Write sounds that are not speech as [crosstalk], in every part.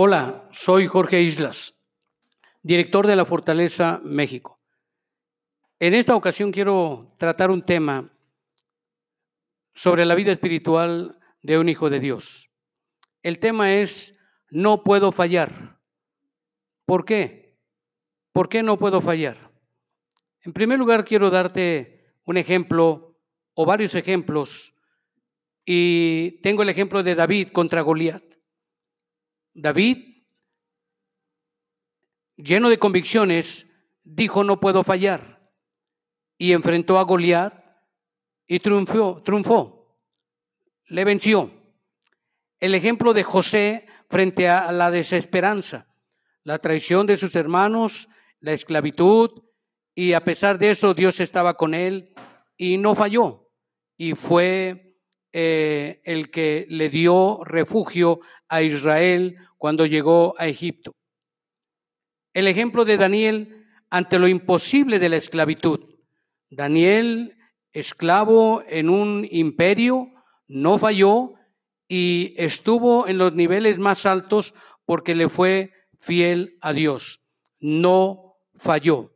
Hola, soy Jorge Islas, director de la Fortaleza México. En esta ocasión quiero tratar un tema sobre la vida espiritual de un hijo de Dios. El tema es, no puedo fallar. ¿Por qué? ¿Por qué no puedo fallar? En primer lugar, quiero darte un ejemplo o varios ejemplos y tengo el ejemplo de David contra Goliat. David, lleno de convicciones, dijo no puedo fallar y enfrentó a Goliat y triunfó, triunfó, le venció. El ejemplo de José frente a la desesperanza, la traición de sus hermanos, la esclavitud, y a pesar de eso Dios estaba con él y no falló y fue eh, el que le dio refugio a Israel cuando llegó a Egipto. El ejemplo de Daniel ante lo imposible de la esclavitud. Daniel, esclavo en un imperio, no falló y estuvo en los niveles más altos porque le fue fiel a Dios. No falló.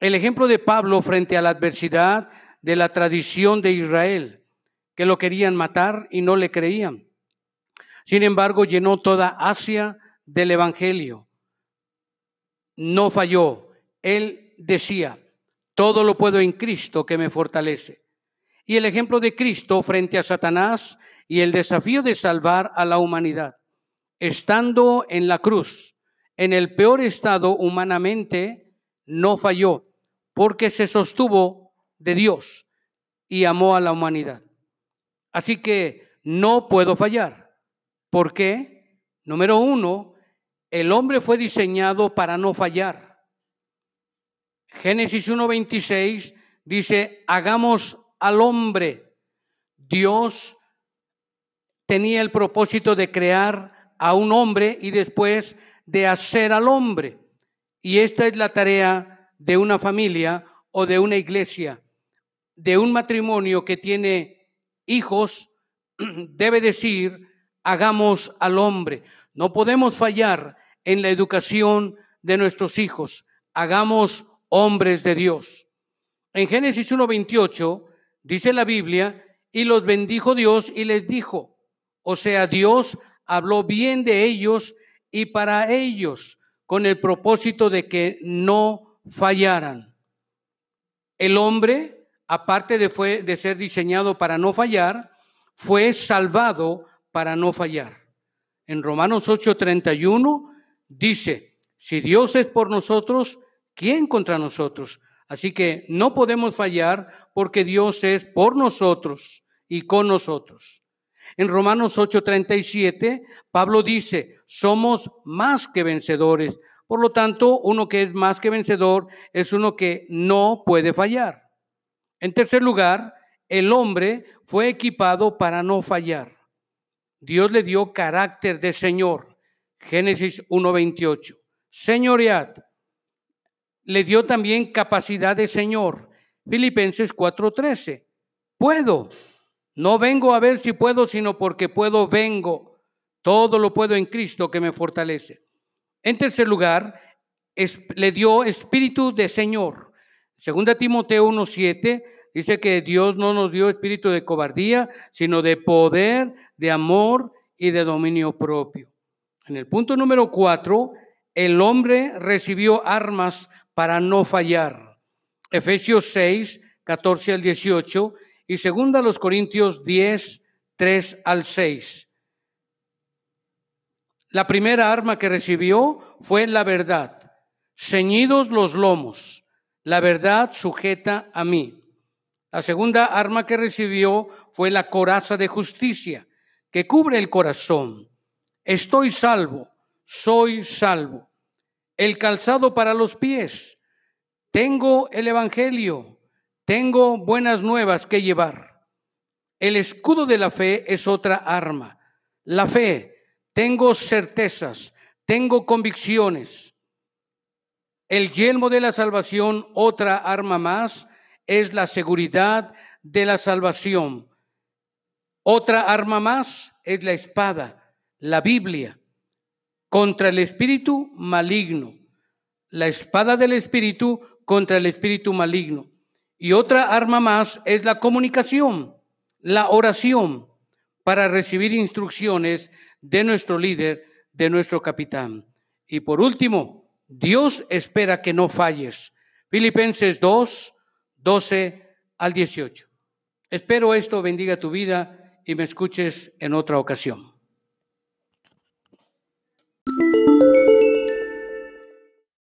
El ejemplo de Pablo frente a la adversidad de la tradición de Israel que lo querían matar y no le creían. Sin embargo, llenó toda Asia del Evangelio. No falló. Él decía, todo lo puedo en Cristo que me fortalece. Y el ejemplo de Cristo frente a Satanás y el desafío de salvar a la humanidad. Estando en la cruz, en el peor estado humanamente, no falló, porque se sostuvo de Dios y amó a la humanidad. Así que no puedo fallar. ¿Por qué? Número uno, el hombre fue diseñado para no fallar. Génesis 1.26 dice, hagamos al hombre. Dios tenía el propósito de crear a un hombre y después de hacer al hombre. Y esta es la tarea de una familia o de una iglesia, de un matrimonio que tiene hijos, [clears throat] debe decir, hagamos al hombre. No podemos fallar en la educación de nuestros hijos. Hagamos hombres de Dios. En Génesis 1.28 dice la Biblia, y los bendijo Dios y les dijo, o sea, Dios habló bien de ellos y para ellos, con el propósito de que no fallaran. El hombre aparte de, fue, de ser diseñado para no fallar, fue salvado para no fallar. En Romanos 8:31 dice, si Dios es por nosotros, ¿quién contra nosotros? Así que no podemos fallar porque Dios es por nosotros y con nosotros. En Romanos 8:37, Pablo dice, somos más que vencedores. Por lo tanto, uno que es más que vencedor es uno que no puede fallar. En tercer lugar, el hombre fue equipado para no fallar. Dios le dio carácter de Señor. Génesis 1.28. Señoread. Le dio también capacidad de Señor. Filipenses 4.13. Puedo. No vengo a ver si puedo, sino porque puedo, vengo. Todo lo puedo en Cristo que me fortalece. En tercer lugar, le dio espíritu de Señor. Segunda Timoteo 1.7 dice que Dios no nos dio espíritu de cobardía, sino de poder, de amor y de dominio propio. En el punto número 4, el hombre recibió armas para no fallar. Efesios 6, 14 al 18 y segunda los Corintios 10, 3 al 6. La primera arma que recibió fue la verdad. Ceñidos los lomos la verdad sujeta a mí. La segunda arma que recibió fue la coraza de justicia, que cubre el corazón. Estoy salvo, soy salvo. El calzado para los pies. Tengo el Evangelio, tengo buenas nuevas que llevar. El escudo de la fe es otra arma. La fe, tengo certezas, tengo convicciones. El yelmo de la salvación, otra arma más, es la seguridad de la salvación. Otra arma más es la espada, la Biblia. contra el espíritu maligno. La espada del espíritu contra el espíritu maligno. Y otra arma más es la comunicación, la oración, para recibir instrucciones de nuestro líder, de nuestro capitán. Y por último, Dios espera que no falles. Filipenses 2, 12 al 18. Espero esto bendiga tu vida y me escuches en otra ocasión.